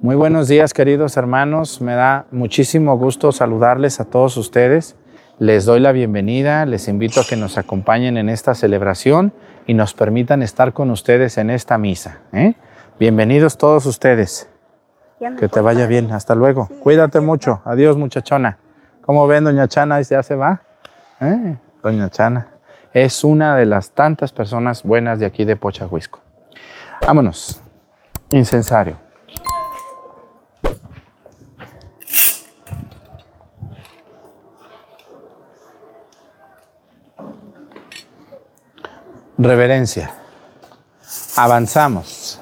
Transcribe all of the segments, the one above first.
Muy buenos días queridos hermanos, me da muchísimo gusto saludarles a todos ustedes. Les doy la bienvenida, les invito a que nos acompañen en esta celebración y nos permitan estar con ustedes en esta misa. ¿eh? Bienvenidos todos ustedes. Que te vaya bien, hasta luego. Cuídate mucho, adiós muchachona. ¿Cómo ven doña Chana? ¿Ya se va? ¿Eh? Doña Chana es una de las tantas personas buenas de aquí de Pochahuisco. Vámonos. Incensario. Reverencia. Avanzamos.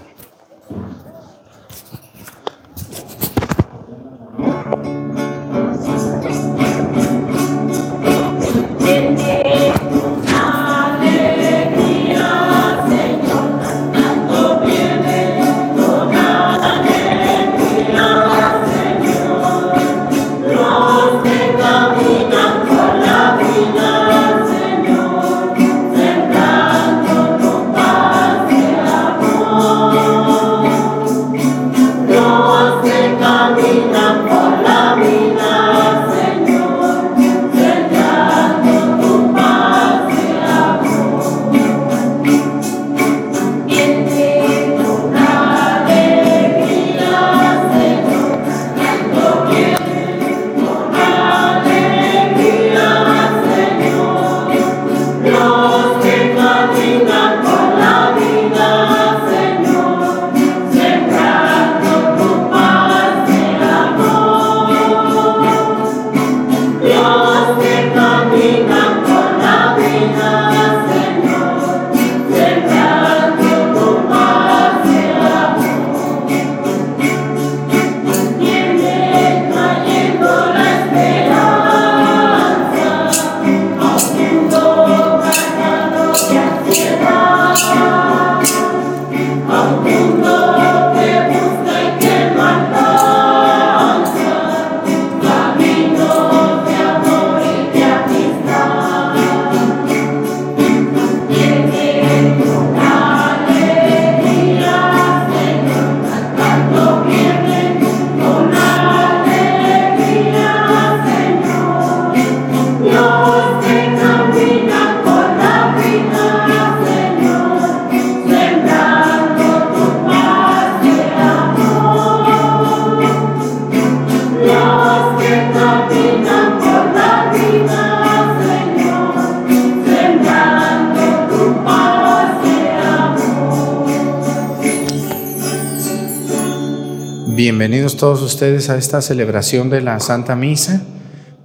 Todos ustedes a esta celebración de la Santa Misa.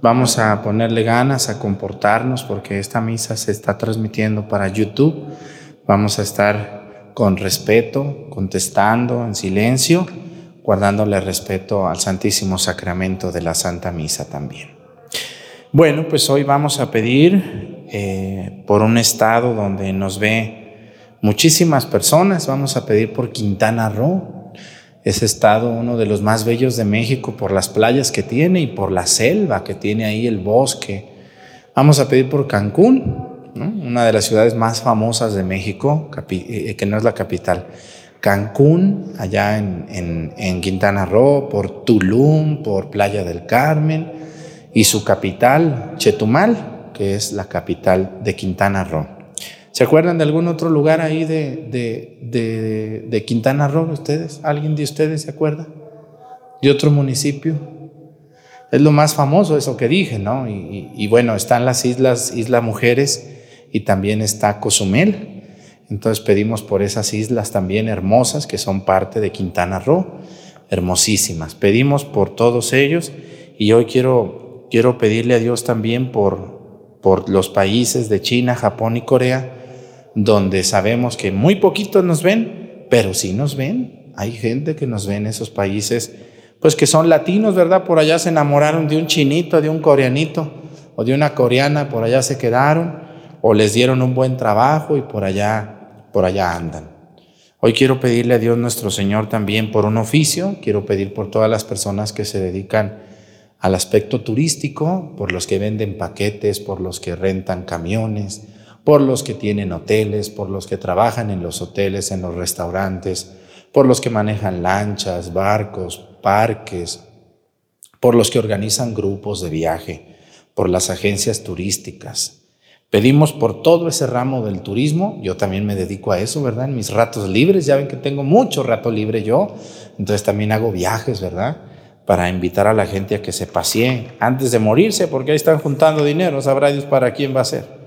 Vamos a ponerle ganas a comportarnos porque esta misa se está transmitiendo para YouTube. Vamos a estar con respeto, contestando en silencio, guardándole respeto al Santísimo Sacramento de la Santa Misa también. Bueno, pues hoy vamos a pedir eh, por un estado donde nos ve muchísimas personas. Vamos a pedir por Quintana Roo ese estado uno de los más bellos de México por las playas que tiene y por la selva que tiene ahí, el bosque. Vamos a pedir por Cancún, una de las ciudades más famosas de México, eh, eh, que no es la capital. Cancún, allá en, en Quintana Roo, por Tulum, por Playa del Carmen y su capital, Chetumal, que es la capital de Quintana Roo. ¿Se acuerdan de algún otro lugar ahí de, de, de, Quintana Roo ustedes? ¿Alguien de ustedes se acuerda? ¿De otro municipio? Es lo más famoso eso que dije, ¿no? Y, bueno, están las islas, Isla Mujeres y también está Cozumel. Entonces pedimos por esas islas también hermosas que son parte de Quintana Roo, hermosísimas. Pedimos por todos ellos y hoy quiero, quiero pedirle a Dios también por, por los países de China, Japón y Corea, donde sabemos que muy poquitos nos ven, pero sí nos ven. Hay gente que nos ve en esos países, pues que son latinos, ¿verdad? Por allá se enamoraron de un chinito, de un coreanito o de una coreana, por allá se quedaron o les dieron un buen trabajo y por allá, por allá andan. Hoy quiero pedirle a Dios nuestro Señor también por un oficio, quiero pedir por todas las personas que se dedican al aspecto turístico, por los que venden paquetes, por los que rentan camiones, por los que tienen hoteles, por los que trabajan en los hoteles, en los restaurantes, por los que manejan lanchas, barcos, parques, por los que organizan grupos de viaje, por las agencias turísticas. Pedimos por todo ese ramo del turismo, yo también me dedico a eso, ¿verdad? En mis ratos libres, ya ven que tengo mucho rato libre yo, entonces también hago viajes, ¿verdad? Para invitar a la gente a que se pasee antes de morirse, porque ahí están juntando dinero, sabrá Dios para quién va a ser.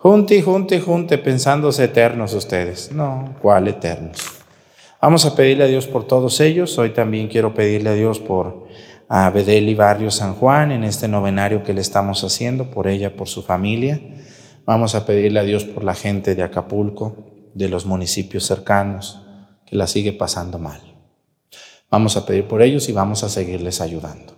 Junte, junte, junte, pensándose eternos ustedes. No, ¿cuál eternos? Vamos a pedirle a Dios por todos ellos. Hoy también quiero pedirle a Dios por a Bedeli Barrio San Juan en este novenario que le estamos haciendo, por ella, por su familia. Vamos a pedirle a Dios por la gente de Acapulco, de los municipios cercanos, que la sigue pasando mal. Vamos a pedir por ellos y vamos a seguirles ayudando.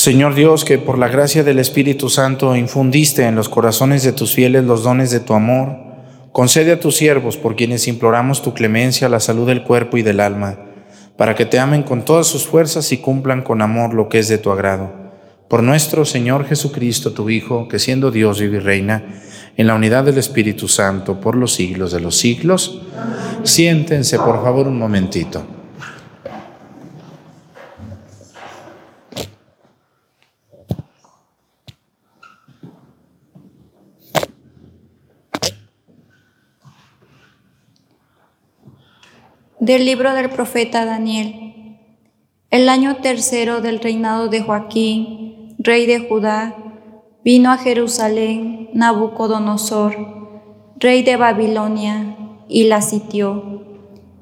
Señor Dios, que por la gracia del Espíritu Santo infundiste en los corazones de tus fieles los dones de tu amor, concede a tus siervos, por quienes imploramos tu clemencia, la salud del cuerpo y del alma, para que te amen con todas sus fuerzas y cumplan con amor lo que es de tu agrado. Por nuestro Señor Jesucristo, tu Hijo, que siendo Dios vive y reina, en la unidad del Espíritu Santo, por los siglos de los siglos. Siéntense, por favor, un momentito. Del libro del profeta Daniel. El año tercero del reinado de Joaquín, rey de Judá, vino a Jerusalén Nabucodonosor, rey de Babilonia, y la sitió.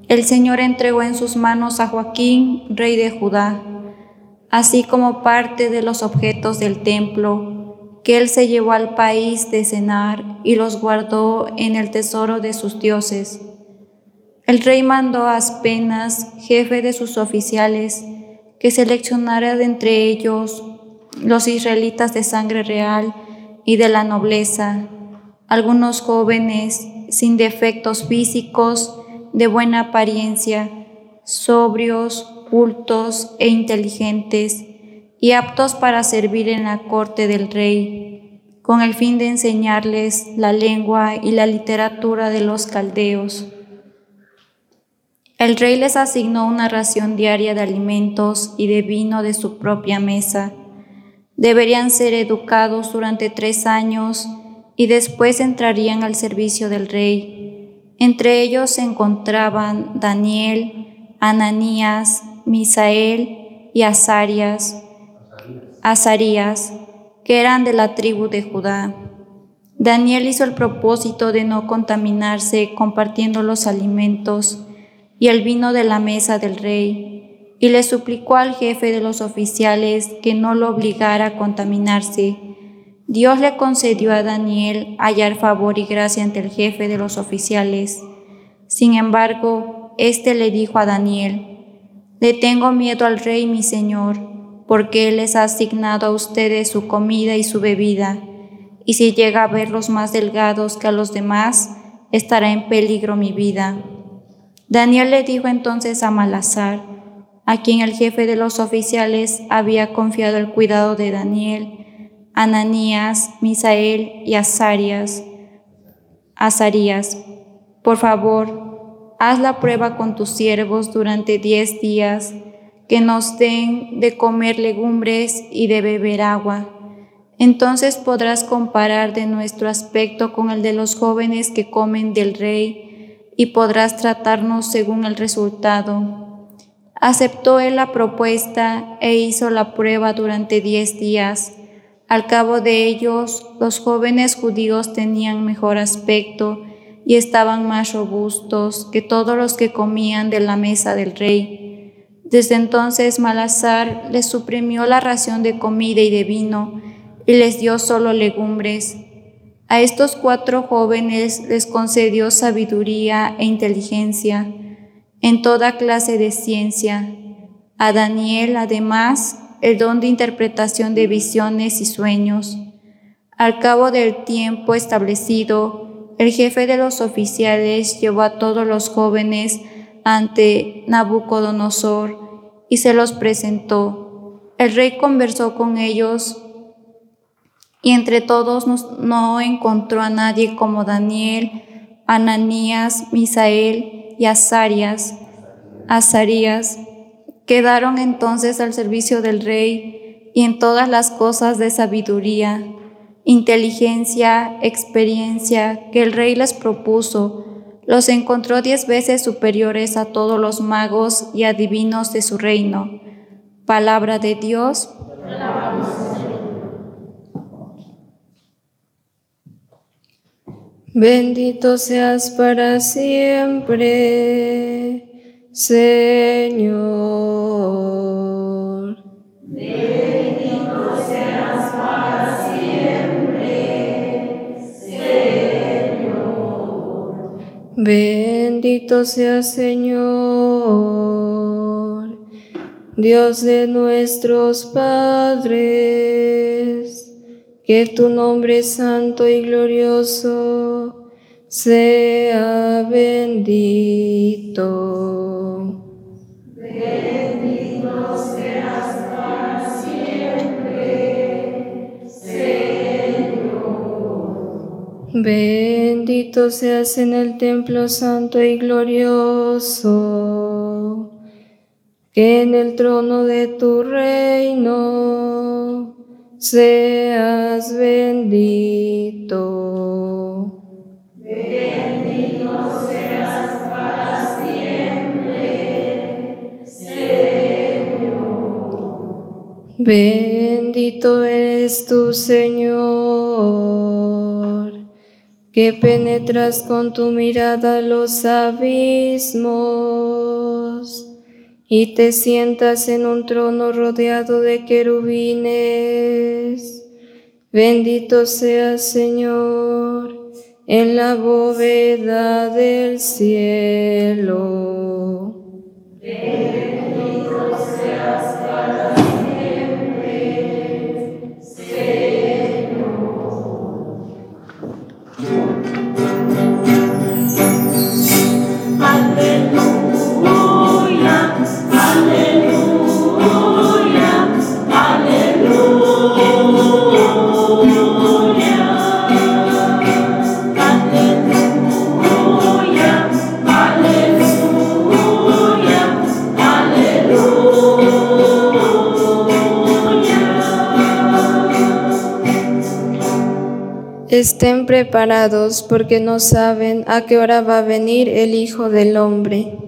El Señor entregó en sus manos a Joaquín, rey de Judá, así como parte de los objetos del templo, que él se llevó al país de Cenar y los guardó en el tesoro de sus dioses el rey mandó a Aspenas, jefe de sus oficiales, que seleccionara de entre ellos los israelitas de sangre real y de la nobleza, algunos jóvenes sin defectos físicos, de buena apariencia, sobrios, cultos e inteligentes, y aptos para servir en la corte del rey, con el fin de enseñarles la lengua y la literatura de los caldeos el rey les asignó una ración diaria de alimentos y de vino de su propia mesa. Deberían ser educados durante tres años y después entrarían al servicio del rey. Entre ellos se encontraban Daniel, Ananías, Misael y Azarías, Azarías, que eran de la tribu de Judá. Daniel hizo el propósito de no contaminarse compartiendo los alimentos y el vino de la mesa del rey, y le suplicó al jefe de los oficiales que no lo obligara a contaminarse, Dios le concedió a Daniel hallar favor y gracia ante el jefe de los oficiales. Sin embargo, éste le dijo a Daniel, Le tengo miedo al rey mi señor, porque él les ha asignado a ustedes su comida y su bebida, y si llega a verlos más delgados que a los demás, estará en peligro mi vida. Daniel le dijo entonces a Malazar, a quien el jefe de los oficiales había confiado el cuidado de Daniel, Ananías, Misael y Azarías. Azarías, por favor, haz la prueba con tus siervos durante diez días, que nos den de comer legumbres y de beber agua. Entonces podrás comparar de nuestro aspecto con el de los jóvenes que comen del rey y podrás tratarnos según el resultado. Aceptó él la propuesta e hizo la prueba durante diez días. Al cabo de ellos, los jóvenes judíos tenían mejor aspecto y estaban más robustos que todos los que comían de la mesa del rey. Desde entonces Malazar les suprimió la ración de comida y de vino y les dio solo legumbres. A estos cuatro jóvenes les concedió sabiduría e inteligencia en toda clase de ciencia. A Daniel, además, el don de interpretación de visiones y sueños. Al cabo del tiempo establecido, el jefe de los oficiales llevó a todos los jóvenes ante Nabucodonosor y se los presentó. El rey conversó con ellos y entre todos no encontró a nadie como Daniel, Ananías, Misael y Azarías. Azarías Quedaron entonces al servicio del rey y en todas las cosas de sabiduría, inteligencia, experiencia que el rey les propuso, los encontró diez veces superiores a todos los magos y adivinos de su reino. Palabra de Dios. Bendito seas para siempre. Señor. Bendito seas para siempre, Señor. Bendito seas, Señor, Dios de nuestros padres, que tu nombre santo y glorioso sea bendito. Bendito seas en el templo santo y glorioso, que en el trono de tu reino seas bendito. Bendito seas para siempre, Señor. Bendito eres tu Señor que penetras con tu mirada los abismos y te sientas en un trono rodeado de querubines. Bendito seas, Señor, en la bóveda del cielo. Estén preparados porque no saben a qué hora va a venir el Hijo del Hombre.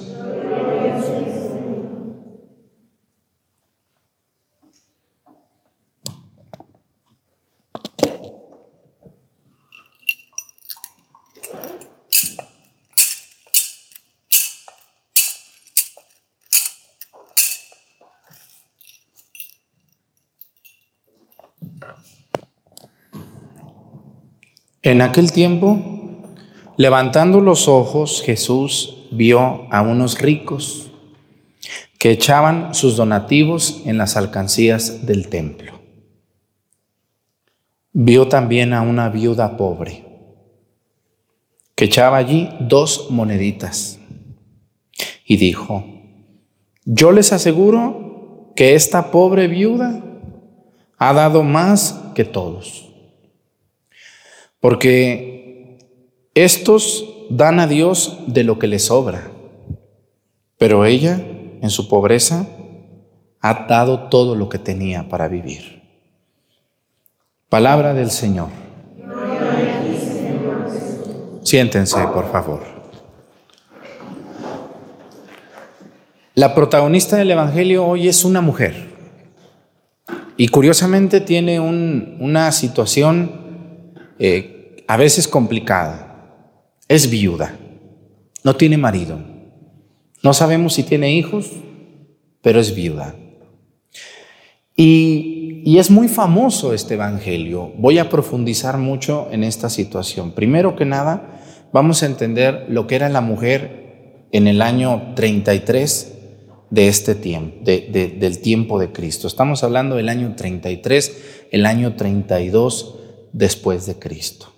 En aquel tiempo, levantando los ojos, Jesús vio a unos ricos que echaban sus donativos en las alcancías del templo. Vio también a una viuda pobre que echaba allí dos moneditas y dijo, yo les aseguro que esta pobre viuda ha dado más que todos porque estos dan a Dios de lo que les sobra, pero ella, en su pobreza, ha dado todo lo que tenía para vivir. Palabra del Señor. Siéntense, por favor. La protagonista del Evangelio hoy es una mujer y curiosamente tiene una situación eh, a veces complicada. Es viuda, no tiene marido. No sabemos si tiene hijos, pero es viuda. Y, y, es muy famoso este Evangelio. Voy a profundizar mucho en esta situación. Primero que nada, vamos a entender lo que era la mujer en el año 33 de este tiempo, de, del tiempo de Cristo. Estamos hablando del año 33, el año 32 después de Cristo.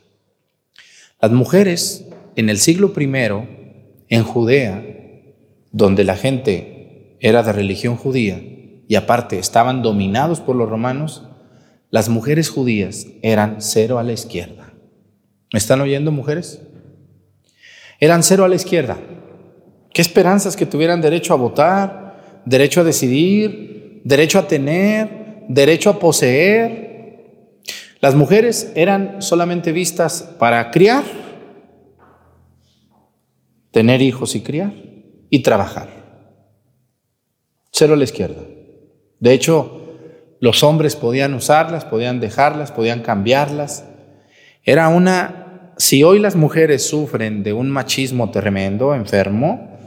Las mujeres en el siglo I, en Judea, donde la gente era de religión judía y aparte estaban dominados por los romanos, las mujeres judías eran cero a la izquierda. ¿Me están oyendo mujeres? Eran cero a la izquierda. ¿Qué esperanzas que tuvieran derecho a votar, derecho a decidir, derecho a tener, derecho a poseer? Las mujeres eran solamente vistas para criar, tener hijos y criar y trabajar. Cero a la izquierda. De hecho, los hombres podían usarlas, podían dejarlas, podían cambiarlas. Era una, si hoy las mujeres sufren de un machismo tremendo, enfermo,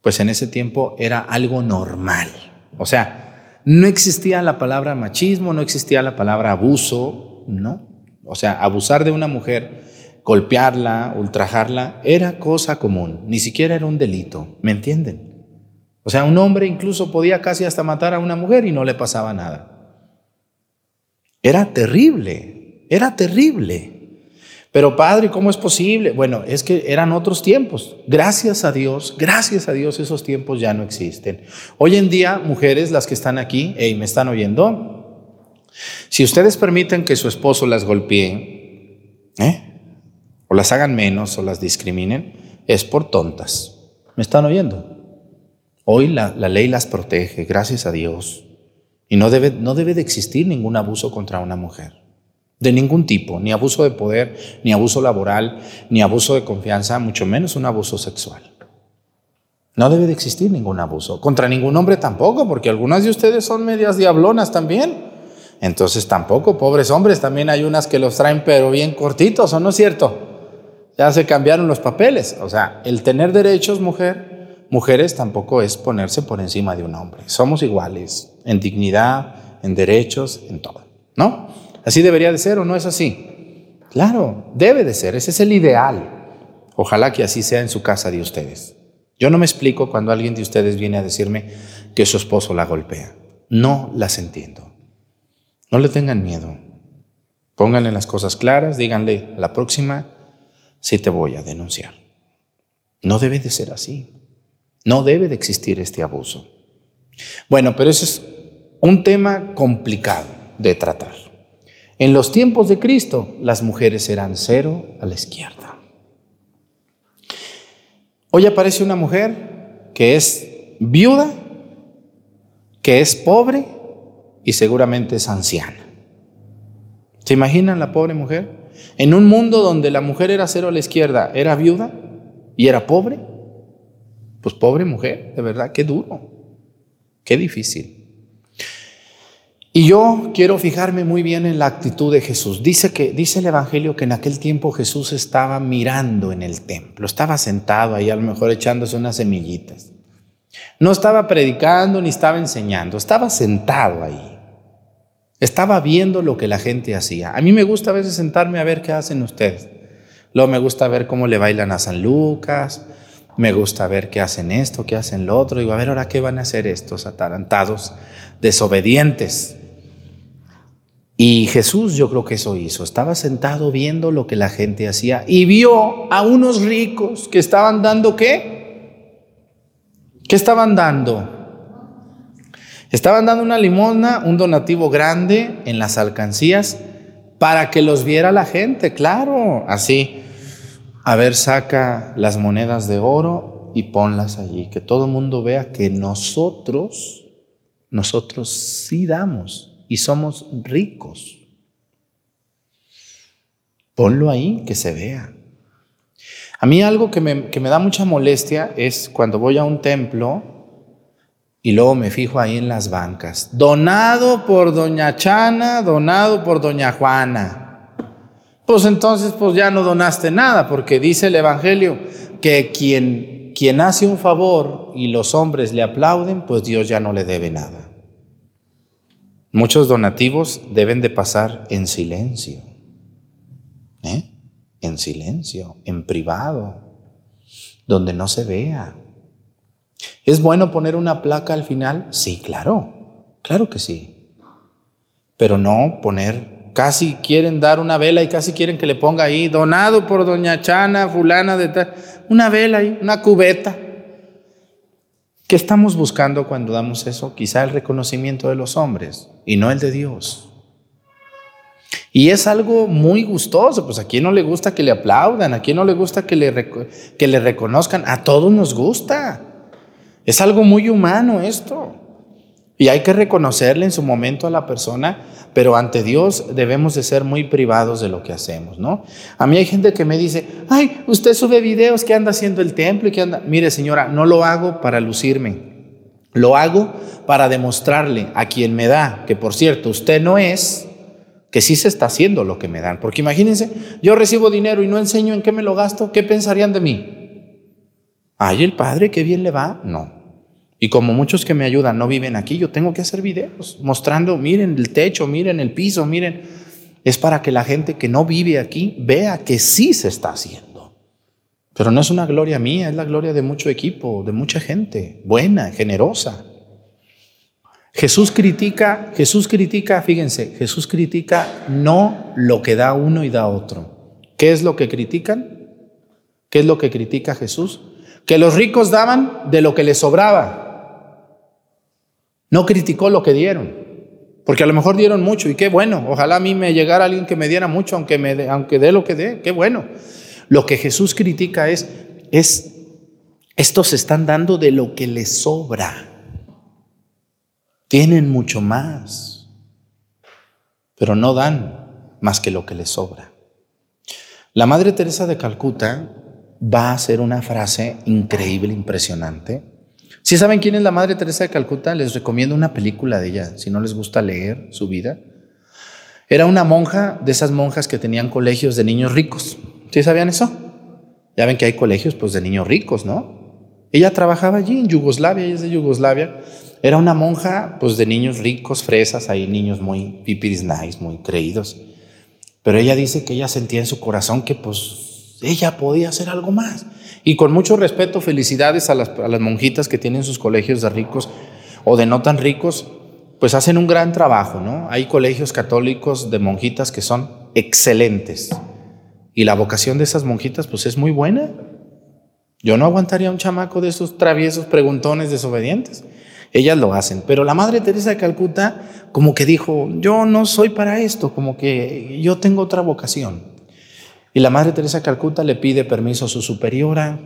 pues en ese tiempo era algo normal. O sea, no existía la palabra machismo, no existía la palabra abuso, no. O sea, abusar de una mujer, golpearla, ultrajarla, era cosa común, ni siquiera era un delito, ¿me entienden? O sea, un hombre incluso podía casi hasta matar a una mujer y no le pasaba nada. Era terrible, era terrible. Pero padre, ¿cómo es posible? Bueno, es que eran otros tiempos. Gracias a Dios, gracias a Dios esos tiempos ya no existen. Hoy en día, mujeres, las que están aquí, y ¿me están oyendo? Si ustedes permiten que su esposo las golpee, ¿eh? o las hagan menos, o las discriminen, es por tontas. ¿Me están oyendo? Hoy la, la ley las protege, gracias a Dios. Y no debe, no debe de existir ningún abuso contra una mujer. De ningún tipo, ni abuso de poder, ni abuso laboral, ni abuso de confianza, mucho menos un abuso sexual. No debe de existir ningún abuso. Contra ningún hombre tampoco, porque algunas de ustedes son medias diablonas también. Entonces tampoco, pobres hombres, también hay unas que los traen pero bien cortitos, ¿o no es cierto? Ya se cambiaron los papeles. O sea, el tener derechos, mujer, mujeres tampoco es ponerse por encima de un hombre. Somos iguales en dignidad, en derechos, en todo, ¿no? Así debería de ser o no es así. Claro, debe de ser, ese es el ideal. Ojalá que así sea en su casa de ustedes. Yo no me explico cuando alguien de ustedes viene a decirme que su esposo la golpea. No las entiendo. No le tengan miedo. Pónganle las cosas claras, díganle, la próxima sí te voy a denunciar. No debe de ser así. No debe de existir este abuso. Bueno, pero ese es un tema complicado de tratar. En los tiempos de Cristo, las mujeres eran cero a la izquierda. Hoy aparece una mujer que es viuda, que es pobre y seguramente es anciana. ¿Se imaginan la pobre mujer? En un mundo donde la mujer era cero a la izquierda, era viuda y era pobre. Pues pobre mujer, de verdad, qué duro, qué difícil. Y yo quiero fijarme muy bien en la actitud de Jesús. Dice que dice el evangelio que en aquel tiempo Jesús estaba mirando en el templo, estaba sentado ahí a lo mejor echándose unas semillitas. No estaba predicando ni estaba enseñando, estaba sentado ahí. Estaba viendo lo que la gente hacía. A mí me gusta a veces sentarme a ver qué hacen ustedes. Luego me gusta ver cómo le bailan a San Lucas, me gusta ver qué hacen esto, qué hacen lo otro. Digo, a ver, ahora qué van a hacer estos atarantados, desobedientes. Y Jesús yo creo que eso hizo. Estaba sentado viendo lo que la gente hacía y vio a unos ricos que estaban dando qué? ¿Qué estaban dando? Estaban dando una limosna, un donativo grande en las alcancías para que los viera la gente, claro, así. A ver, saca las monedas de oro y ponlas allí, que todo el mundo vea que nosotros, nosotros sí damos y somos ricos. Ponlo ahí, que se vea. A mí algo que me, que me, da mucha molestia es cuando voy a un templo y luego me fijo ahí en las bancas. Donado por doña Chana, donado por doña Juana. Pues entonces pues ya no donaste nada, porque dice el Evangelio que quien, quien hace un favor y los hombres le aplauden, pues Dios ya no le debe nada. Muchos donativos deben de pasar en silencio, ¿eh? en silencio, en privado, donde no se vea. ¿Es bueno poner una placa al final? Sí, claro, claro que sí. Pero no poner, casi quieren dar una vela y casi quieren que le ponga ahí, donado por doña Chana, fulana de tal, una vela ahí, una cubeta. ¿Qué estamos buscando cuando damos eso? Quizá el reconocimiento de los hombres y no el de Dios. Y es algo muy gustoso, pues a quien no le gusta que le aplaudan, a quien no le gusta que le, que le reconozcan, a todos nos gusta. Es algo muy humano esto. Y hay que reconocerle en su momento a la persona, pero ante Dios debemos de ser muy privados de lo que hacemos, ¿no? A mí hay gente que me dice, ay, usted sube videos que anda haciendo el templo y que anda... Mire señora, no lo hago para lucirme, lo hago para demostrarle a quien me da, que por cierto, usted no es, que sí se está haciendo lo que me dan. Porque imagínense, yo recibo dinero y no enseño en qué me lo gasto, ¿qué pensarían de mí? Ay, el padre, qué bien le va. No, y como muchos que me ayudan no viven aquí, yo tengo que hacer videos mostrando, miren el techo, miren el piso, miren. Es para que la gente que no vive aquí vea que sí se está haciendo. Pero no es una gloria mía, es la gloria de mucho equipo, de mucha gente, buena, generosa. Jesús critica, Jesús critica, fíjense, Jesús critica no lo que da uno y da otro. ¿Qué es lo que critican? ¿Qué es lo que critica Jesús? Que los ricos daban de lo que les sobraba. No criticó lo que dieron, porque a lo mejor dieron mucho y qué bueno. Ojalá a mí me llegara alguien que me diera mucho, aunque, me dé, aunque dé lo que dé, qué bueno. Lo que Jesús critica es, es, estos están dando de lo que les sobra. Tienen mucho más, pero no dan más que lo que les sobra. La Madre Teresa de Calcuta va a hacer una frase increíble, impresionante, si saben quién es la Madre Teresa de Calcuta, les recomiendo una película de ella, si no les gusta leer su vida. Era una monja de esas monjas que tenían colegios de niños ricos. ¿Sí sabían eso? Ya ven que hay colegios pues de niños ricos, ¿no? Ella trabajaba allí en Yugoslavia, ella es de Yugoslavia. Era una monja pues de niños ricos, fresas, hay niños muy pipiris nice, muy creídos. Pero ella dice que ella sentía en su corazón que pues ella podía hacer algo más. Y con mucho respeto, felicidades a las, monjitas que tienen sus colegios de ricos o de no tan ricos, pues hacen un gran trabajo, ¿no? Hay colegios católicos de monjitas que son excelentes. Y la vocación de esas monjitas, pues es muy buena. Yo no aguantaría un chamaco de esos traviesos, preguntones, desobedientes. Ellas lo hacen. Pero la Madre Teresa de Calcuta, como que dijo, yo no soy para esto, como que yo tengo otra vocación. Y la Madre Teresa de Calcuta le pide permiso a su superiora,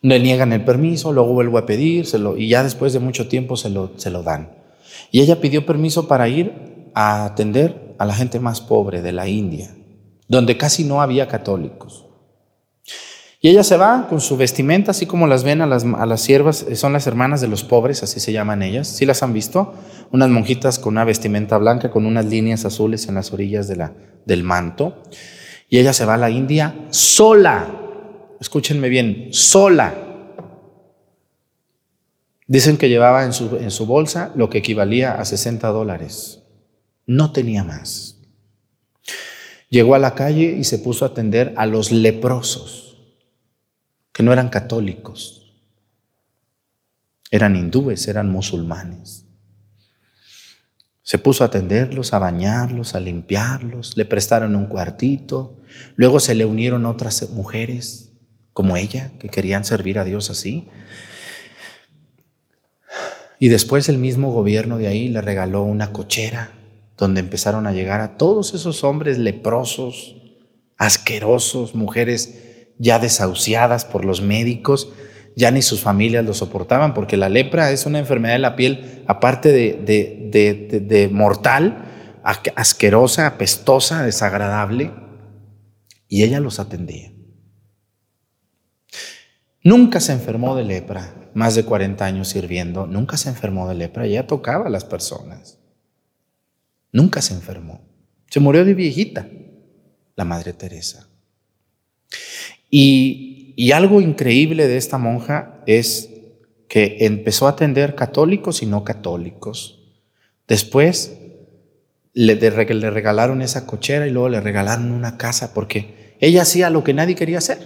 le niegan el permiso, luego vuelve a pedírselo y ya después de mucho tiempo se lo, se lo dan. Y ella pidió permiso para ir a atender a la gente más pobre de la India, donde casi no había católicos. Y ella se va con su vestimenta, así como las ven a las, a las siervas, eh, son las hermanas de los pobres, así se llaman ellas. ¿Sí las han visto? Unas monjitas con una vestimenta blanca, con unas líneas azules en las orillas de la, del manto. Y ella se va a la India sola. Escúchenme bien, sola. Dicen que llevaba en su, en su bolsa lo que equivalía a 60 dólares. No tenía más. Llegó a la calle y se puso a atender a los leprosos que no eran católicos, eran hindúes, eran musulmanes. Se puso a atenderlos, a bañarlos, a limpiarlos, le prestaron un cuartito, luego se le unieron otras mujeres como ella, que querían servir a Dios así. Y después el mismo gobierno de ahí le regaló una cochera donde empezaron a llegar a todos esos hombres leprosos, asquerosos, mujeres ya desahuciadas por los médicos, ya ni sus familias lo soportaban, porque la lepra es una enfermedad de la piel, aparte de, mortal, asquerosa, apestosa, desagradable, y ella los atendía. Nunca se enfermó de lepra, más de 40 años sirviendo, nunca se enfermó de lepra, ella tocaba a las personas. Nunca se enfermó. Se murió de viejita, la Madre Teresa. Y, algo increíble de esta monja es que empezó a atender católicos y no católicos. Después le, le, regalaron esa cochera y luego le regalaron una casa porque ella hacía lo que nadie quería hacer.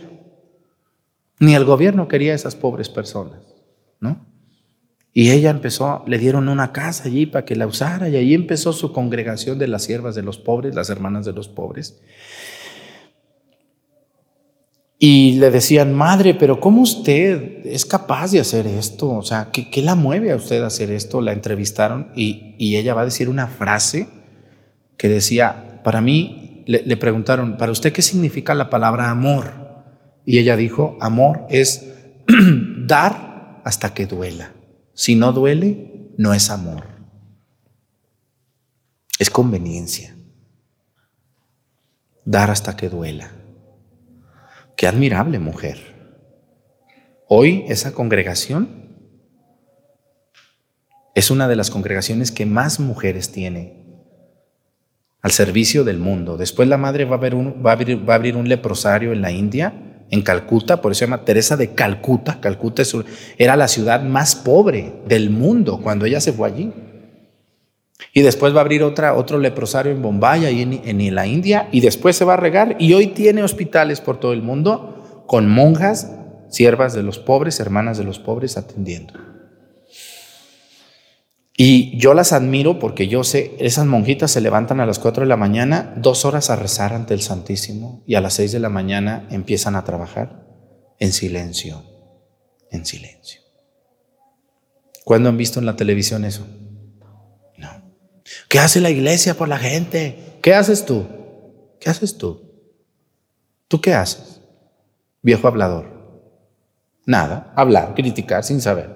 Ni el gobierno quería a esas pobres personas, ¿no? Y ella empezó, le dieron una casa allí para que la usara y allí empezó su congregación de las siervas de los pobres, las hermanas de los pobres. Y le decían, madre, pero ¿cómo usted es capaz de hacer esto? O sea, ¿qué, la mueve a usted a hacer esto? La entrevistaron y, ella va a decir una frase que decía, para mí, le, le preguntaron, ¿para usted qué significa la palabra amor? Y ella dijo, amor es dar hasta que duela. Si no duele, no es amor. Es conveniencia. Dar hasta que duela. Qué admirable mujer. Hoy esa congregación es una de las congregaciones que más mujeres tiene al servicio del mundo. Después la madre va a, abrir, un leprosario en la India, en Calcuta, por eso se llama Teresa de Calcuta. Calcuta era la ciudad más pobre del mundo cuando ella se fue allí. Y después va a abrir otra, otro leprosario en Bombay, ahí en, en, la India, y después se va a regar. Y hoy tiene hospitales por todo el mundo con monjas, siervas de los pobres, hermanas de los pobres atendiendo. Y yo las admiro porque yo sé, esas monjitas se levantan a las 4 de la mañana, dos horas a rezar ante el Santísimo, y a las 6 de la mañana empiezan a trabajar en silencio, en silencio. ¿Cuándo han visto en la televisión eso? ¿Qué hace la iglesia por la gente? ¿Qué haces tú? ¿Qué haces tú? ¿Tú qué haces? Viejo hablador. Nada, hablar, criticar sin saber.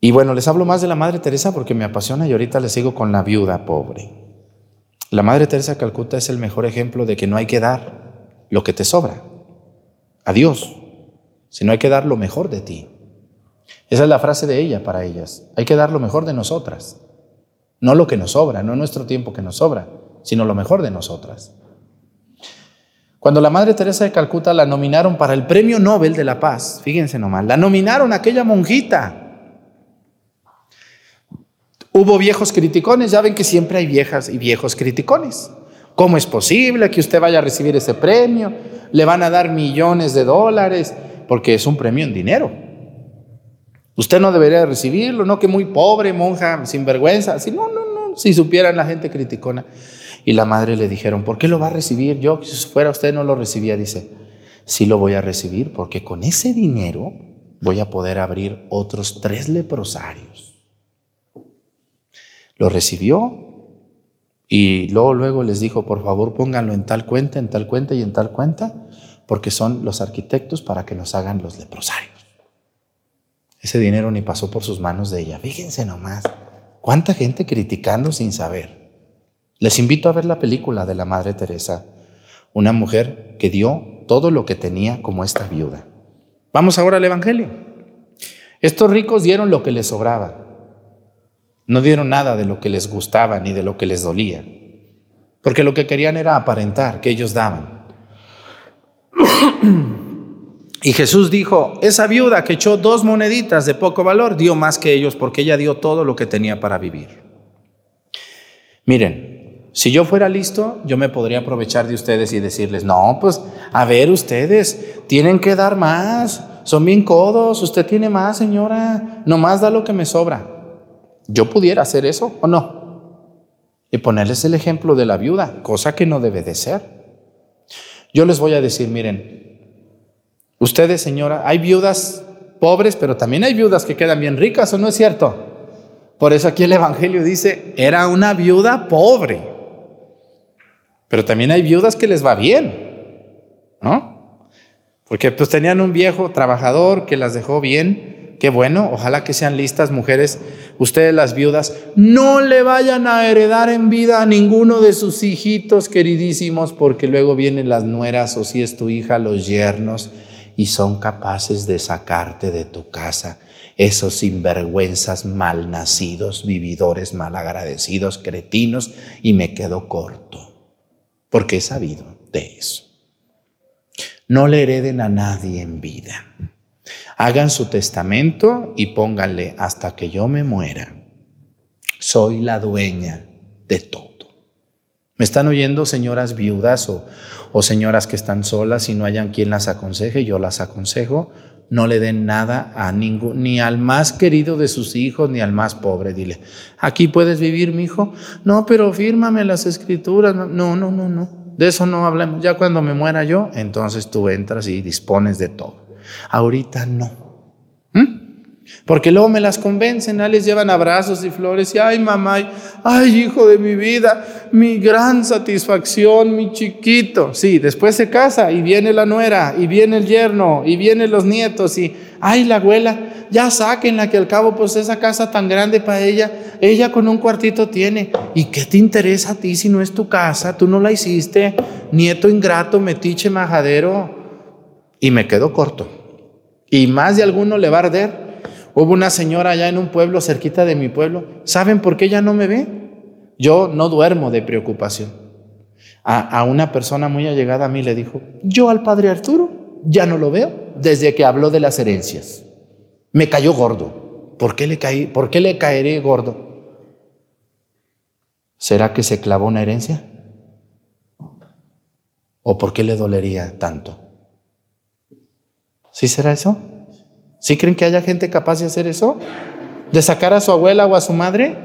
Y bueno, les hablo más de la Madre Teresa porque me apasiona y ahorita les sigo con la viuda pobre. La Madre Teresa Calcuta es el mejor ejemplo de que no hay que dar lo que te sobra a Dios, sino hay que dar lo mejor de ti. Esa es la frase de ella para ellas. Hay que dar lo mejor de nosotras. No lo que nos sobra, no nuestro tiempo que nos sobra, sino lo mejor de nosotras. Cuando la Madre Teresa de Calcuta la nominaron para el Premio Nobel de la Paz, fíjense nomás, la nominaron a aquella monjita. Hubo viejos criticones, ya ven que siempre hay viejas y viejos criticones. ¿Cómo es posible que usted vaya a recibir ese premio? Le van a dar millones de dólares, porque es un premio en dinero. Usted no debería recibirlo, no que muy pobre, monja, sin vergüenza. Así, no, no, no, si supieran la gente criticona. Y la madre le dijeron, ¿por qué lo va a recibir? Yo, si fuera usted, no lo recibía. Dice, sí lo voy a recibir porque con ese dinero voy a poder abrir otros tres leprosarios. Lo recibió y luego, luego les dijo, por favor, pónganlo en tal cuenta, en tal cuenta y en tal cuenta, porque son los arquitectos para que nos hagan los leprosarios. Ese dinero ni pasó por sus manos de ella. Fíjense nomás, cuánta gente criticando sin saber. Les invito a ver la película de la Madre Teresa, una mujer que dio todo lo que tenía como esta viuda. Vamos ahora al Evangelio. Estos ricos dieron lo que les sobraba. No dieron nada de lo que les gustaba ni de lo que les dolía. Porque lo que querían era aparentar que ellos daban. Y Jesús dijo, esa viuda que echó dos moneditas de poco valor dio más que ellos porque ella dio todo lo que tenía para vivir. Miren, si yo fuera listo, yo me podría aprovechar de ustedes y decirles, no, pues a ver ustedes, tienen que dar más, son bien codos, usted tiene más señora, nomás da lo que me sobra. ¿Yo pudiera hacer eso o no? Y ponerles el ejemplo de la viuda, cosa que no debe de ser. Yo les voy a decir, miren, ustedes señora, hay viudas pobres, pero también hay viudas que quedan bien ricas, ¿o no es cierto? Por eso aquí el Evangelio dice, era una viuda pobre. Pero también hay viudas que les va bien, ¿no? Porque pues tenían un viejo trabajador que las dejó bien, Qué bueno, ojalá que sean listas mujeres, ustedes las viudas, no le vayan a heredar en vida a ninguno de sus hijitos queridísimos, porque luego vienen las nueras o si es tu hija, los yernos, y son capaces de sacarte de tu casa esos sinvergüenzas malnacidos, vividores malagradecidos, cretinos, y me quedo corto, porque he sabido de eso. No le hereden a nadie en vida. Hagan su testamento y pónganle hasta que yo me muera. Soy la dueña de todo. ¿Me están oyendo señoras viudas o, o señoras que están solas y no hayan quien las aconseje? Yo las aconsejo. No le den nada a ningún, ni al más querido de sus hijos, ni al más pobre. Dile, aquí puedes vivir, mi hijo. No, pero fírmame las escrituras. No, no, no, no. De eso no hablemos. Ya cuando me muera yo, entonces tú entras y dispones de todo. Ahorita no. ¿Mm? Porque luego me las convencen, les llevan abrazos y flores y ay mamá, ay hijo de mi vida, mi gran satisfacción, mi chiquito. Sí, después se casa y viene la nuera y viene el yerno y vienen los nietos y ay la abuela, ya sáquenla que al cabo pues esa casa tan grande para ella, ella con un cuartito tiene. ¿Y qué te interesa a ti si no es tu casa? Tú no la hiciste, nieto ingrato, metiche majadero. Y me quedo corto. Y más de alguno le va a arder. Hubo una señora allá en un pueblo cerquita de mi pueblo. ¿Saben por qué ella no me ve? Yo no duermo de preocupación. A, una persona muy allegada a mí le dijo, yo al padre Arturo ya no lo veo desde que habló de las herencias. Me cayó gordo. ¿Por qué le, caí, ¿por qué le caeré gordo? ¿Será que se clavó una herencia? ¿O por qué le dolería tanto? ¿Sí será eso? ¿Sí creen que haya gente capaz de hacer eso? ¿De sacar a su abuela o a su madre?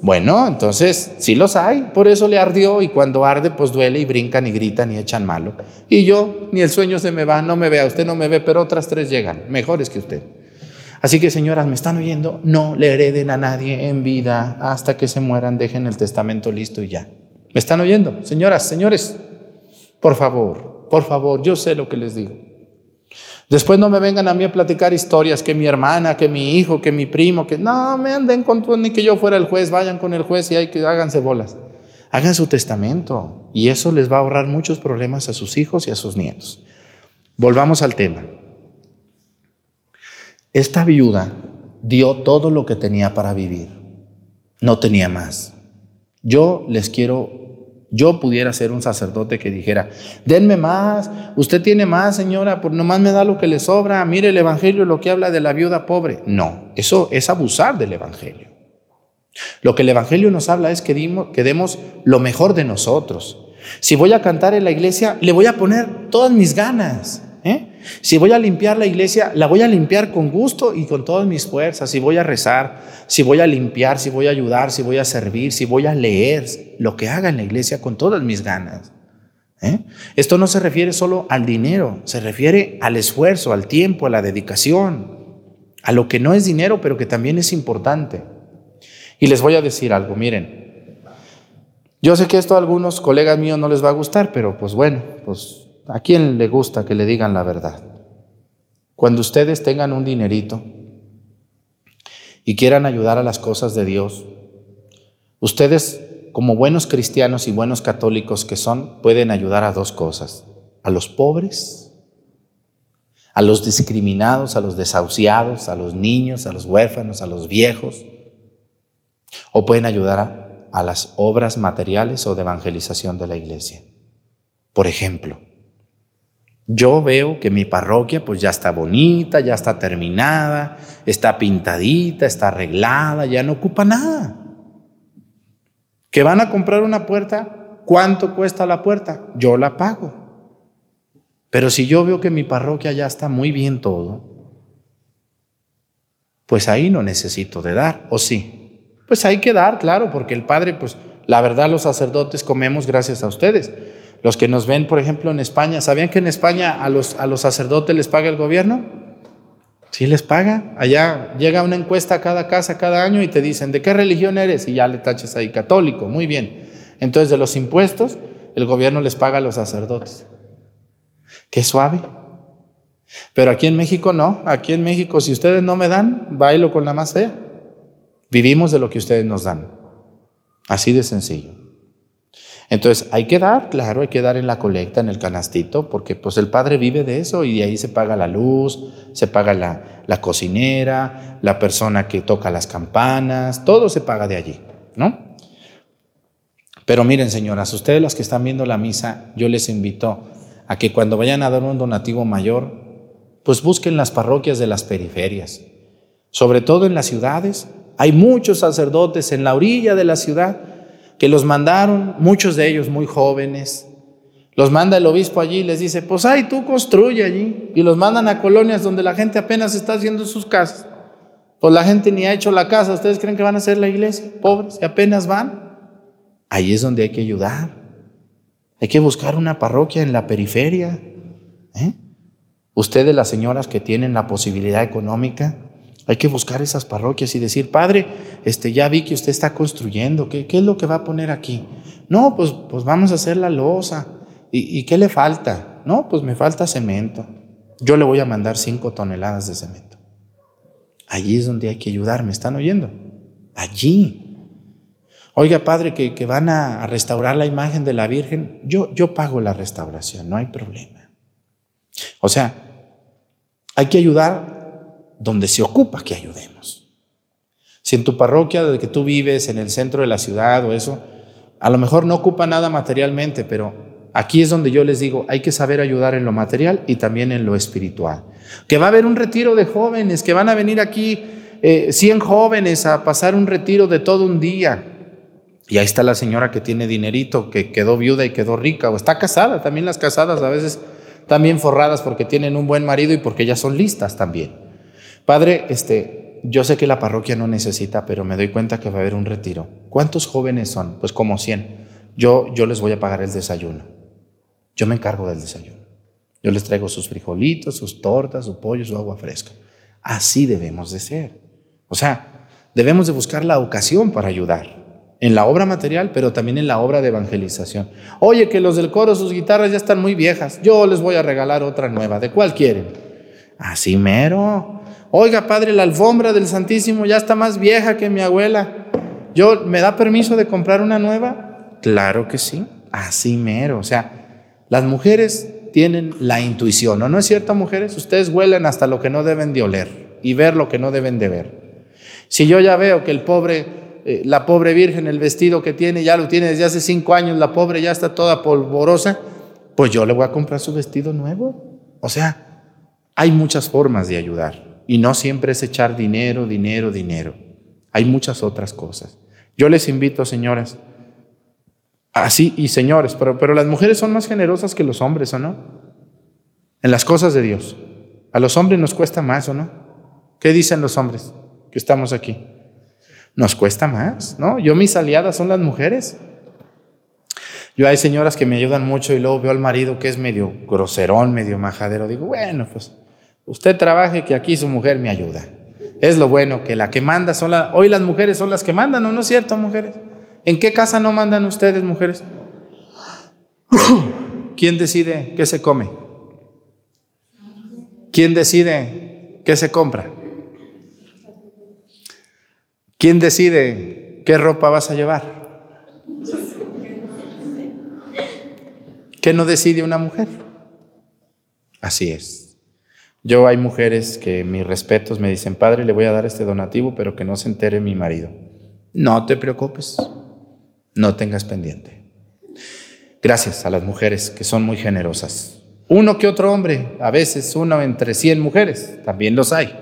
Bueno, entonces sí los hay, por eso le ardió y cuando arde pues duele y brincan y gritan y echan malo. Y yo, ni el sueño se me va, no me vea, usted no me ve, pero otras tres llegan, mejores que usted. Así que señoras, ¿me están oyendo? No le hereden a nadie en vida hasta que se mueran, dejen el testamento listo y ya. ¿Me están oyendo? Señoras, señores, por favor, por favor, yo sé lo que les digo. Después no me vengan a mí a platicar historias que mi hermana, que mi hijo, que mi primo, que no me anden con ni que yo fuera el juez, vayan con el juez y hay que háganse bolas. Hagan su testamento y eso les va a ahorrar muchos problemas a sus hijos y a sus nietos. Volvamos al tema. Esta viuda dio todo lo que tenía para vivir. No tenía más. Yo les quiero yo pudiera ser un sacerdote que dijera, denme más, usted tiene más, señora, por nomás me da lo que le sobra, mire el Evangelio lo que habla de la viuda pobre. No, eso es abusar del Evangelio. Lo que el Evangelio nos habla es que, dimos, que demos lo mejor de nosotros. Si voy a cantar en la iglesia, le voy a poner todas mis ganas. ¿eh? Si voy a limpiar la iglesia, la voy a limpiar con gusto y con todas mis fuerzas. Si voy a rezar, si voy a limpiar, si voy a ayudar, si voy a servir, si voy a leer, lo que haga en la iglesia con todas mis ganas. ¿eh? Esto no se refiere solo al dinero, se refiere al esfuerzo, al tiempo, a la dedicación, a lo que no es dinero, pero que también es importante. Y les voy a decir algo, miren. Yo sé que esto a algunos colegas míos no les va a gustar, pero pues bueno, pues ¿A quién le gusta que le digan la verdad? Cuando ustedes tengan un dinerito y quieran ayudar a las cosas de Dios, ustedes como buenos cristianos y buenos católicos que son, pueden ayudar a dos cosas. A los pobres, a los discriminados, a los desahuciados, a los niños, a los huérfanos, a los viejos. O pueden ayudar a, las obras materiales o de evangelización de la iglesia. Por ejemplo, yo veo que mi parroquia pues ya está bonita, ya está terminada, está pintadita, está arreglada, ya no ocupa nada. Que van a comprar una puerta, ¿cuánto cuesta la puerta? Yo la pago. Pero si yo veo que mi parroquia ya está muy bien todo, pues ahí no necesito de dar, ¿o sí? Pues hay que dar, claro, porque el Padre, pues la verdad los sacerdotes comemos gracias a ustedes. Los que nos ven, por ejemplo, en España, ¿sabían que en España a los, a los sacerdotes les paga el gobierno? Sí les paga. Allá llega una encuesta a cada casa cada año y te dicen, ¿de qué religión eres? Y ya le tachas ahí, católico, muy bien. Entonces de los impuestos, el gobierno les paga a los sacerdotes. Qué suave. Pero aquí en México no. Aquí en México, si ustedes no me dan, bailo con la más fea. Vivimos de lo que ustedes nos dan. Así de sencillo. Entonces, hay que dar, claro, hay que dar en la colecta, en el canastito, porque pues el padre vive de eso y de ahí se paga la luz, se paga la, la cocinera, la persona que toca las campanas, todo se paga de allí, ¿no? Pero miren, señoras, ustedes las que están viendo la misa, yo les invito a que cuando vayan a dar un donativo mayor, pues busquen las parroquias de las periferias, sobre todo en las ciudades. Hay muchos sacerdotes en la orilla de la ciudad que los mandaron, muchos de ellos muy jóvenes. Los manda el obispo allí y les dice, pues ay, tú construye allí. Y los mandan a colonias donde la gente apenas está haciendo sus casas. Pues la gente ni ha hecho la casa. ¿Ustedes creen que van a hacer la iglesia? Pobres, y apenas van. Ahí es donde hay que ayudar. Hay que buscar una parroquia en la periferia. ¿eh? Ustedes, las señoras que tienen la posibilidad económica, hay que buscar esas parroquias y decir, Padre, este, ya vi que usted está construyendo, ¿qué, es lo que va a poner aquí? No, pues, pues vamos a hacer la losa. ¿Y, ¿Y qué le falta? No, pues me falta cemento. Yo le voy a mandar cinco toneladas de cemento. Allí es donde hay que ayudar, ¿me están oyendo? Allí. Oiga, Padre, que, que van a, a, restaurar la imagen de la Virgen, yo, yo pago la restauración, no hay problema. O sea, hay que ayudar donde se ocupa que ayudemos. Si en tu parroquia, desde que tú vives en el centro de la ciudad o eso, a lo mejor no ocupa nada materialmente, pero aquí es donde yo les digo, hay que saber ayudar en lo material y también en lo espiritual. Que va a haber un retiro de jóvenes, que van a venir aquí eh, 100 jóvenes a pasar un retiro de todo un día. Y ahí está la señora que tiene dinerito, que quedó viuda y quedó rica, o está casada, también las casadas a veces también forradas porque tienen un buen marido y porque ya son listas también. Padre, este, yo sé que la parroquia no necesita, pero me doy cuenta que va a haber un retiro. ¿Cuántos jóvenes son? Pues como 100. Yo, yo les voy a pagar el desayuno. Yo me encargo del desayuno. Yo les traigo sus frijolitos, sus tortas, su pollo, su agua fresca. Así debemos de ser. O sea, debemos de buscar la ocasión para ayudar. En la obra material, pero también en la obra de evangelización. Oye, que los del coro, sus guitarras ya están muy viejas. Yo les voy a regalar otra nueva. ¿De cuál quieren? Así mero. Oiga, padre, la alfombra del Santísimo ya está más vieja que mi abuela. ¿Yo me da permiso de comprar una nueva? Claro que sí, así mero. O sea, las mujeres tienen la intuición, ¿no? ¿No es cierto, mujeres? Ustedes huelen hasta lo que no deben de oler y ver lo que no deben de ver. Si yo ya veo que el pobre, eh, la pobre virgen, el vestido que tiene, ya lo tiene desde hace cinco años, la pobre ya está toda polvorosa, pues yo le voy a comprar su vestido nuevo. O sea, hay muchas formas de ayudar. Y no siempre es echar dinero, dinero, dinero. Hay muchas otras cosas. Yo les invito, señoras, así y señores, pero, pero las mujeres son más generosas que los hombres, ¿o no? En las cosas de Dios. A los hombres nos cuesta más, ¿o no? ¿Qué dicen los hombres que estamos aquí? Nos cuesta más, ¿no? Yo mis aliadas son las mujeres. Yo hay señoras que me ayudan mucho y luego veo al marido que es medio groserón, medio majadero. Digo, bueno, pues Usted trabaje que aquí su mujer me ayuda. Es lo bueno que la que manda son las... Hoy las mujeres son las que mandan, ¿o no es cierto, mujeres? ¿En qué casa no mandan ustedes, mujeres? ¿Quién decide qué se come? ¿Quién decide qué se compra? ¿Quién decide qué ropa vas a llevar? ¿Qué no decide una mujer? Así es. Yo hay mujeres que mis respetos me dicen, padre, le voy a dar este donativo, pero que no se entere mi marido. No te preocupes, no tengas pendiente. Gracias a las mujeres que son muy generosas. Uno que otro hombre, a veces uno entre 100 mujeres, también los hay,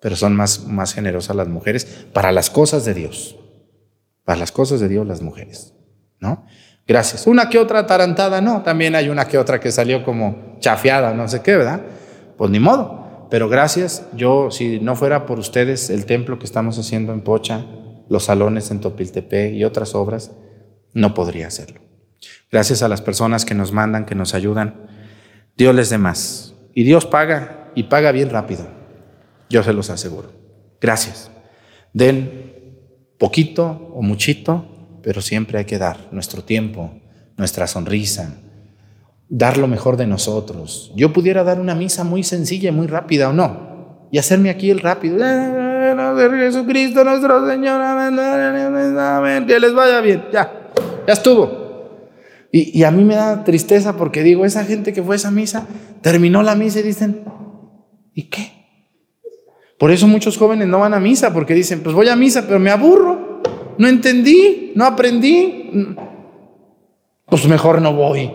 pero son más, más generosas las mujeres para las cosas de Dios. Para las cosas de Dios las mujeres, ¿no? Gracias. Una que otra tarantada, no, también hay una que otra que salió como chafeada, no sé qué, ¿verdad? Pues ni modo. Pero gracias, yo, si no fuera por ustedes, el templo que estamos haciendo en Pocha, los salones en Topiltepec y otras obras, no podría hacerlo. Gracias a las personas que nos mandan, que nos ayudan, Dios les dé más. Y Dios paga y paga bien rápido. Yo se los aseguro. Gracias. Den poquito o muchito, pero siempre hay que dar nuestro tiempo, nuestra sonrisa, dar lo mejor de nosotros. Yo pudiera dar una misa muy sencilla y muy rápida o no, y hacerme aquí el rápido. Jesucristo nuestro Señor, amén, que les vaya bien, ya, ya estuvo. Y, y, a mí me da tristeza porque digo, esa gente que fue a esa misa, terminó la misa y dicen, ¿y qué? Por eso muchos jóvenes no van a misa, porque dicen, pues voy a misa, pero me aburro, no entendí, no aprendí, pues mejor no voy.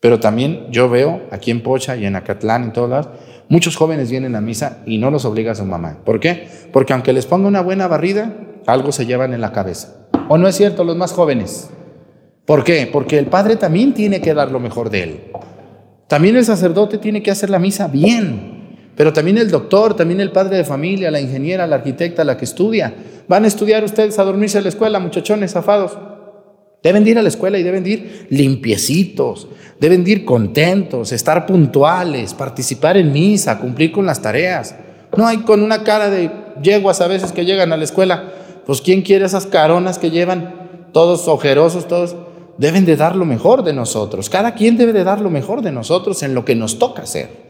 Pero también yo veo aquí en Pocha y en Acatlán, en todos lados, muchos jóvenes vienen a misa y no los obliga a su mamá. ¿Por qué? Porque aunque les ponga una buena barrida, algo se llevan en la cabeza. ¿O no es cierto los más jóvenes? ¿Por qué? Porque el padre también tiene que dar lo mejor de él. También el sacerdote tiene que hacer la misa bien. Pero también el doctor, también el padre de familia, la ingeniera, la arquitecta, la que estudia. Van a estudiar ustedes a dormirse a la escuela, muchachones zafados. Deben de ir a la escuela y deben de ir limpiecitos, deben de ir contentos, estar puntuales, participar en misa, cumplir con las tareas. No hay con una cara de yeguas a veces que llegan a la escuela. Pues ¿quién quiere esas caronas que llevan todos ojerosos, todos? Deben de dar lo mejor de nosotros. Cada quien debe de dar lo mejor de nosotros en lo que nos toca hacer.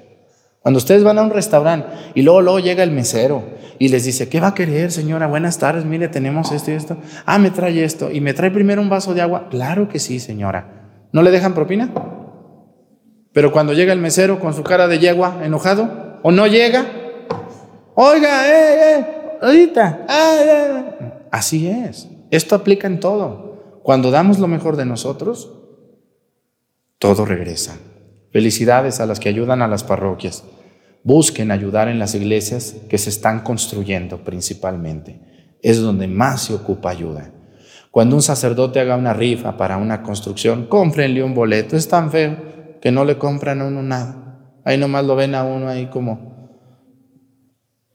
Cuando ustedes van a un restaurante y luego, luego llega el mesero y les dice, ¿qué va a querer, señora? Buenas tardes, mire, tenemos esto y esto. Ah, me trae esto. ¿Y me trae primero un vaso de agua? Claro que sí, señora. ¿No le dejan propina? Pero cuando llega el mesero con su cara de yegua, enojado, o no llega, oiga, eh, eh, ahorita. Así es. Esto aplica en todo. Cuando damos lo mejor de nosotros, todo regresa. Felicidades a las que ayudan a las parroquias. Busquen ayudar en las iglesias que se están construyendo principalmente. Es donde más se ocupa ayuda. Cuando un sacerdote haga una rifa para una construcción, cómprenle un boleto. Es tan feo que no le compran a uno nada. Ahí nomás lo ven a uno ahí como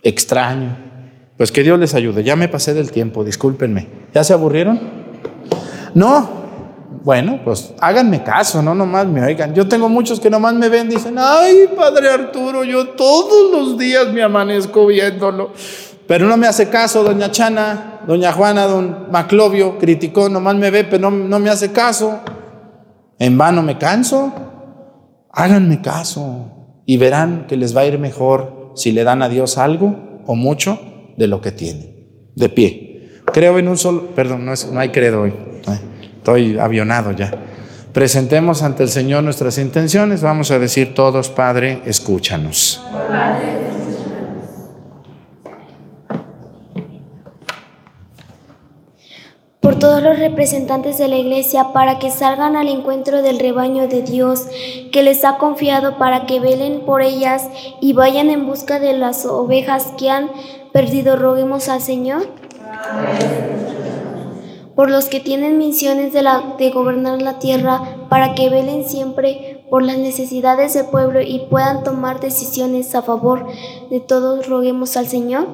extraño. Pues que Dios les ayude. Ya me pasé del tiempo, discúlpenme. ¿Ya se aburrieron? No, bueno, pues háganme caso, no nomás me oigan. Yo tengo muchos que nomás me ven, dicen, ay, Padre Arturo, yo todos los días me amanezco viéndolo. Pero no me hace caso, doña Chana, doña Juana, don Maclovio, criticó, nomás me ve, pero no, no me hace caso. En vano me canso. Háganme caso y verán que les va a ir mejor si le dan a Dios algo o mucho de lo que tienen. De pie. Creo en un solo, perdón, no, es, no hay credo hoy. Estoy avionado ya. Presentemos ante el Señor nuestras intenciones. Vamos a decir todos, Padre, escúchanos. Por todos los representantes de la Iglesia, para que salgan al encuentro del rebaño de Dios que les ha confiado, para que velen por ellas y vayan en busca de las ovejas que han perdido, roguemos al Señor. Por los que tienen misiones de, gobernar la tierra, para que velen siempre por las necesidades del pueblo y puedan tomar decisiones a favor de todos, roguemos al Señor.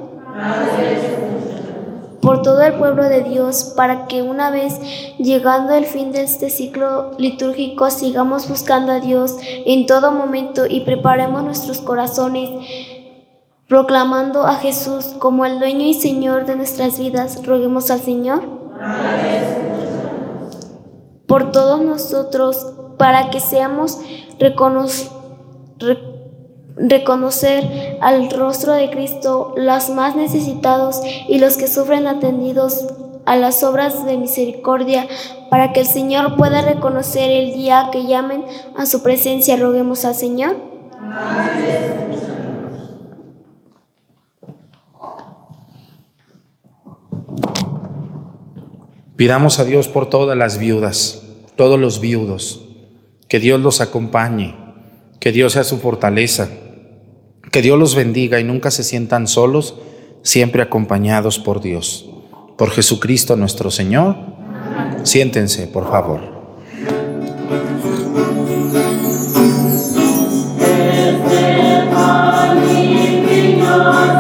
Por todo el pueblo de Dios, para que una vez llegando el fin de este ciclo litúrgico sigamos buscando a Dios en todo momento y preparemos nuestros corazones proclamando a Jesús como el dueño y Señor de nuestras vidas. Roguemos al Señor por todos nosotros, para que seamos recono re reconocer al rostro de Cristo, los más necesitados y los que sufren atendidos a las obras de misericordia, para que el Señor pueda reconocer el día que llamen a su presencia. Roguemos al Señor. Pidamos a Dios por todas las viudas, todos los viudos, que Dios los acompañe, que Dios sea su fortaleza, que Dios los bendiga y nunca se sientan solos, siempre acompañados por Dios. Por Jesucristo nuestro Señor. Siéntense, por favor. Oren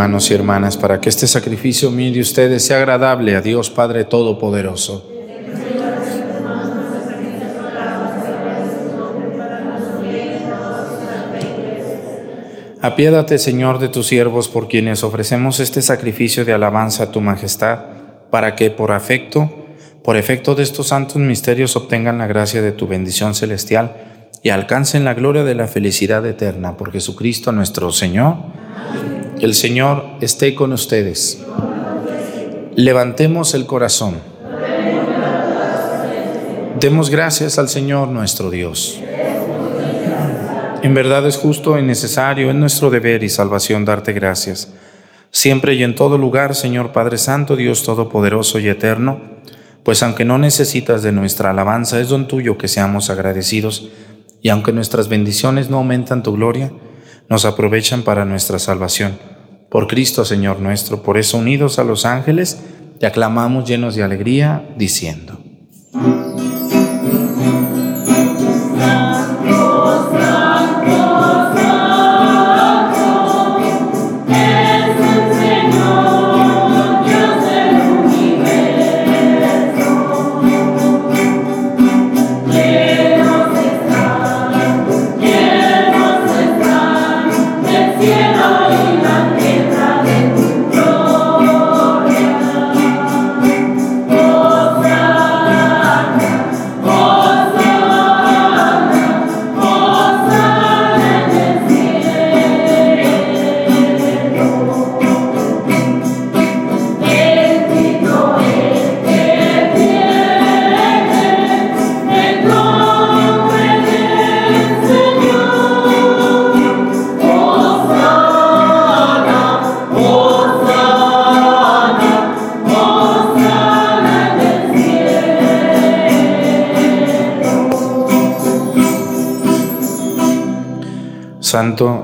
hermanos y hermanas para que este sacrificio mío de ustedes sea agradable a Dios Padre Todopoderoso. Apiédate, Señor, de tus siervos por quienes ofrecemos este sacrificio de alabanza a tu majestad, para que por afecto, por efecto de estos santos misterios obtengan la gracia de tu bendición celestial y alcancen la gloria de la felicidad eterna por Jesucristo nuestro Señor. El Señor esté con ustedes. Levantemos el corazón. Demos gracias al Señor nuestro Dios. En verdad es justo y necesario, es nuestro deber y salvación darte gracias. Siempre y en todo lugar, Señor Padre Santo, Dios Todopoderoso y Eterno, pues aunque no necesitas de nuestra alabanza, es don tuyo que seamos agradecidos, y aunque nuestras bendiciones no aumentan tu gloria, nos aprovechan para nuestra salvación. Por Cristo, Señor nuestro, por eso unidos a los ángeles, te aclamamos llenos de alegría, diciendo.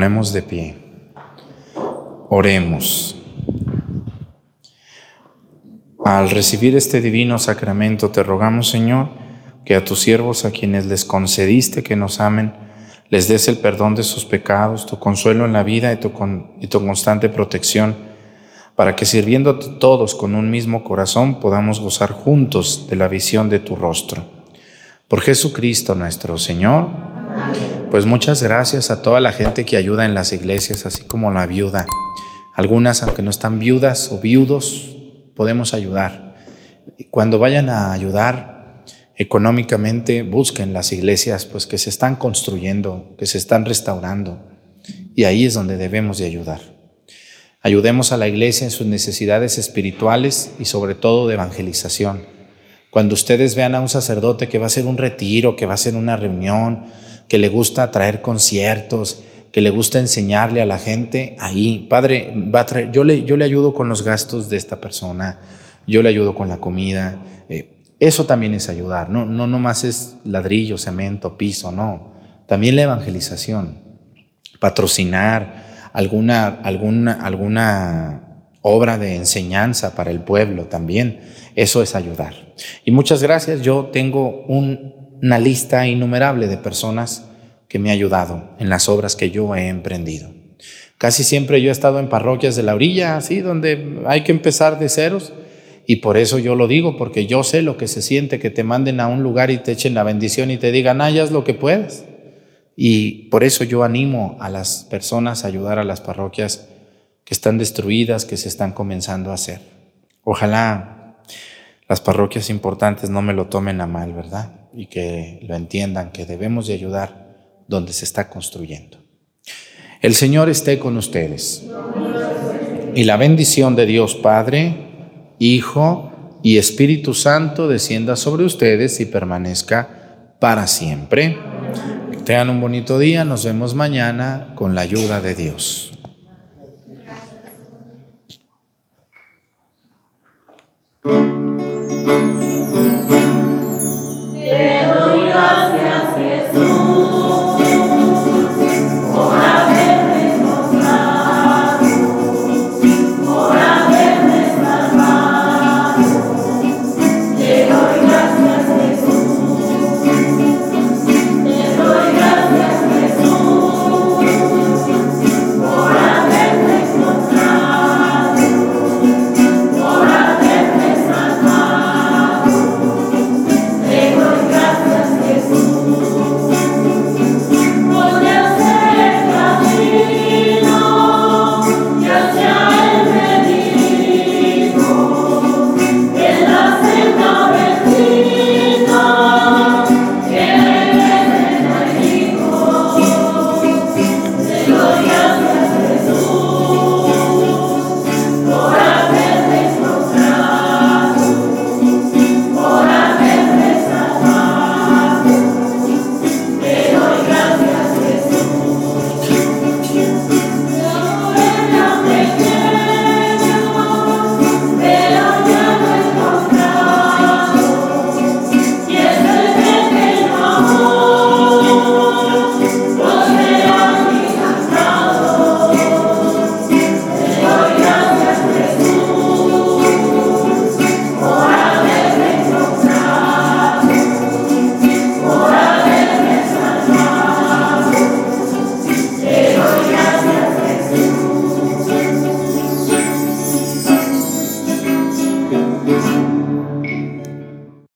Ponemos de pie. Oremos. Al recibir este divino sacramento, te rogamos, Señor, que a tus siervos, a quienes les concediste que nos amen, les des el perdón de sus pecados, tu consuelo en la vida y tu, y tu constante protección, para que sirviendo todos con un mismo corazón podamos gozar juntos de la visión de tu rostro. Por Jesucristo nuestro Señor. Pues muchas gracias a toda la gente que ayuda en las iglesias, así como la viuda. Algunas, aunque no están viudas o viudos, podemos ayudar. Cuando vayan a ayudar económicamente, busquen las iglesias pues que se están construyendo, que se están restaurando. Y ahí es donde debemos de ayudar. Ayudemos a la iglesia en sus necesidades espirituales y sobre todo de evangelización. Cuando ustedes vean a un sacerdote que va a hacer un retiro, que va a hacer una reunión, que le gusta traer conciertos, que le gusta enseñarle a la gente, ahí, Padre, va a traer, yo, le, yo le ayudo con los gastos de esta persona, yo le ayudo con la comida. Eh, eso también es ayudar, no, no nomás es ladrillo, cemento, piso, no. También la evangelización, patrocinar alguna, alguna, alguna obra de enseñanza para el pueblo también, eso es ayudar. Y muchas gracias, yo tengo un una lista innumerable de personas que me ha ayudado en las obras que yo he emprendido. Casi siempre yo he estado en parroquias de la orilla, así, donde hay que empezar de ceros. Y por eso yo lo digo, porque yo sé lo que se siente que te manden a un lugar y te echen la bendición y te digan, ah, lo que puedes. Y por eso yo animo a las personas a ayudar a las parroquias que están destruidas, que se están comenzando a hacer. Ojalá las parroquias importantes no me lo tomen a mal, ¿verdad? Y que lo entiendan, que debemos de ayudar donde se está construyendo. El Señor esté con ustedes. Y la bendición de Dios Padre, Hijo y Espíritu Santo descienda sobre ustedes y permanezca para siempre. Tengan un bonito día, nos vemos mañana con la ayuda de Dios.